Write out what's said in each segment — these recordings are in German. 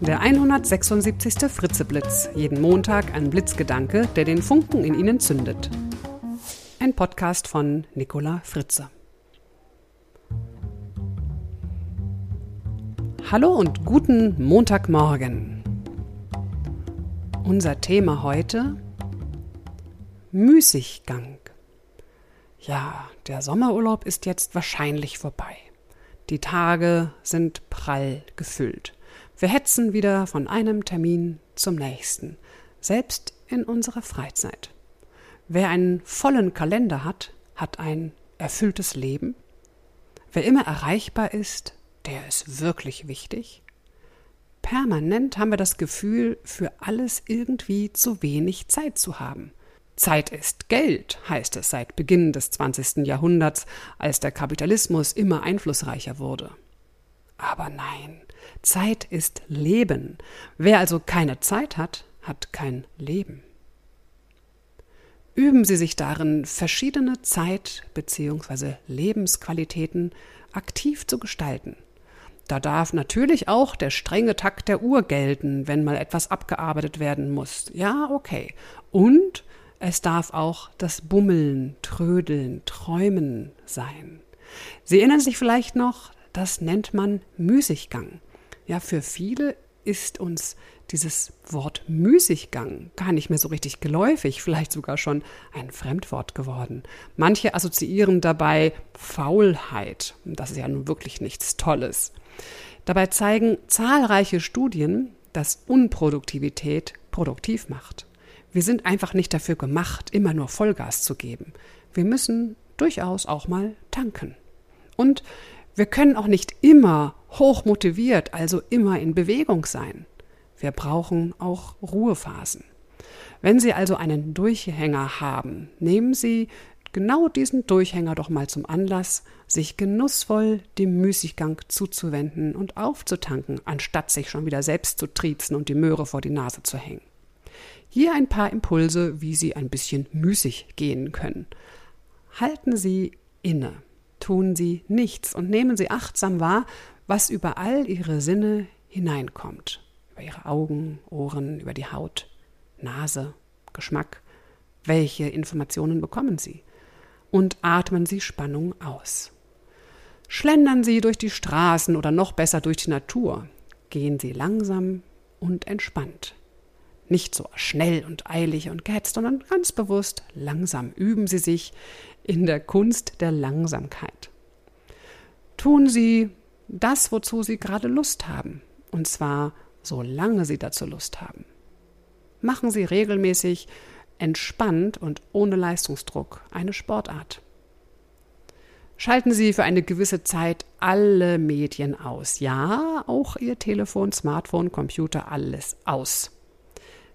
der 176. Fritzeblitz. Jeden Montag ein Blitzgedanke, der den Funken in Ihnen zündet. Ein Podcast von Nicola Fritze. Hallo und guten Montagmorgen. Unser Thema heute Müßiggang. Ja, der Sommerurlaub ist jetzt wahrscheinlich vorbei. Die Tage sind prall gefüllt. Wir hetzen wieder von einem Termin zum nächsten, selbst in unserer Freizeit. Wer einen vollen Kalender hat, hat ein erfülltes Leben. Wer immer erreichbar ist, der ist wirklich wichtig. Permanent haben wir das Gefühl, für alles irgendwie zu wenig Zeit zu haben. Zeit ist Geld, heißt es seit Beginn des 20. Jahrhunderts, als der Kapitalismus immer einflussreicher wurde. Aber nein, Zeit ist Leben. Wer also keine Zeit hat, hat kein Leben. Üben Sie sich darin, verschiedene Zeit- bzw. Lebensqualitäten aktiv zu gestalten. Da darf natürlich auch der strenge Takt der Uhr gelten, wenn mal etwas abgearbeitet werden muss. Ja, okay. Und es darf auch das Bummeln, Trödeln, Träumen sein. Sie erinnern sich vielleicht noch, das nennt man Müßiggang. Ja, für viele ist uns dieses Wort Müßiggang gar nicht mehr so richtig geläufig, vielleicht sogar schon ein Fremdwort geworden. Manche assoziieren dabei Faulheit. Das ist ja nun wirklich nichts Tolles. Dabei zeigen zahlreiche Studien, dass Unproduktivität produktiv macht. Wir sind einfach nicht dafür gemacht, immer nur Vollgas zu geben. Wir müssen durchaus auch mal tanken. Und wir können auch nicht immer hoch motiviert, also immer in Bewegung sein. Wir brauchen auch Ruhephasen. Wenn Sie also einen Durchhänger haben, nehmen Sie genau diesen Durchhänger doch mal zum Anlass, sich genussvoll dem Müßiggang zuzuwenden und aufzutanken, anstatt sich schon wieder selbst zu triezen und die Möhre vor die Nase zu hängen. Hier ein paar Impulse, wie Sie ein bisschen müßig gehen können. Halten Sie inne, tun Sie nichts und nehmen Sie achtsam wahr, was über all Ihre Sinne hineinkommt. Über Ihre Augen, Ohren, über die Haut, Nase, Geschmack. Welche Informationen bekommen Sie? Und atmen Sie Spannung aus. Schlendern Sie durch die Straßen oder noch besser durch die Natur. Gehen Sie langsam und entspannt. Nicht so schnell und eilig und gehetzt, sondern ganz bewusst langsam üben Sie sich in der Kunst der Langsamkeit. Tun Sie das, wozu Sie gerade Lust haben, und zwar solange Sie dazu Lust haben. Machen Sie regelmäßig entspannt und ohne Leistungsdruck eine Sportart. Schalten Sie für eine gewisse Zeit alle Medien aus. Ja, auch Ihr Telefon, Smartphone, Computer, alles aus.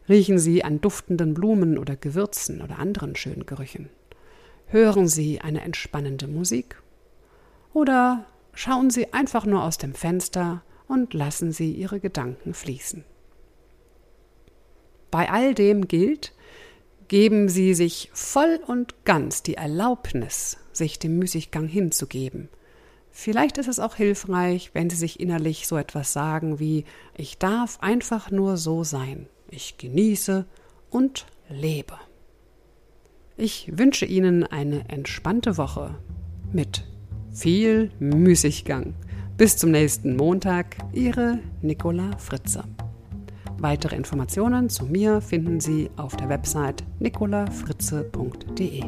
Riechen Sie an duftenden Blumen oder Gewürzen oder anderen schönen Gerüchen. Hören Sie eine entspannende Musik. Oder schauen Sie einfach nur aus dem Fenster und lassen Sie Ihre Gedanken fließen. Bei all dem gilt, geben Sie sich voll und ganz die Erlaubnis, sich dem Müßiggang hinzugeben. Vielleicht ist es auch hilfreich, wenn Sie sich innerlich so etwas sagen wie Ich darf einfach nur so sein ich genieße und lebe. Ich wünsche Ihnen eine entspannte Woche mit viel Müßiggang. Bis zum nächsten Montag, Ihre Nicola Fritze. Weitere Informationen zu mir finden Sie auf der Website nicolafritze.de.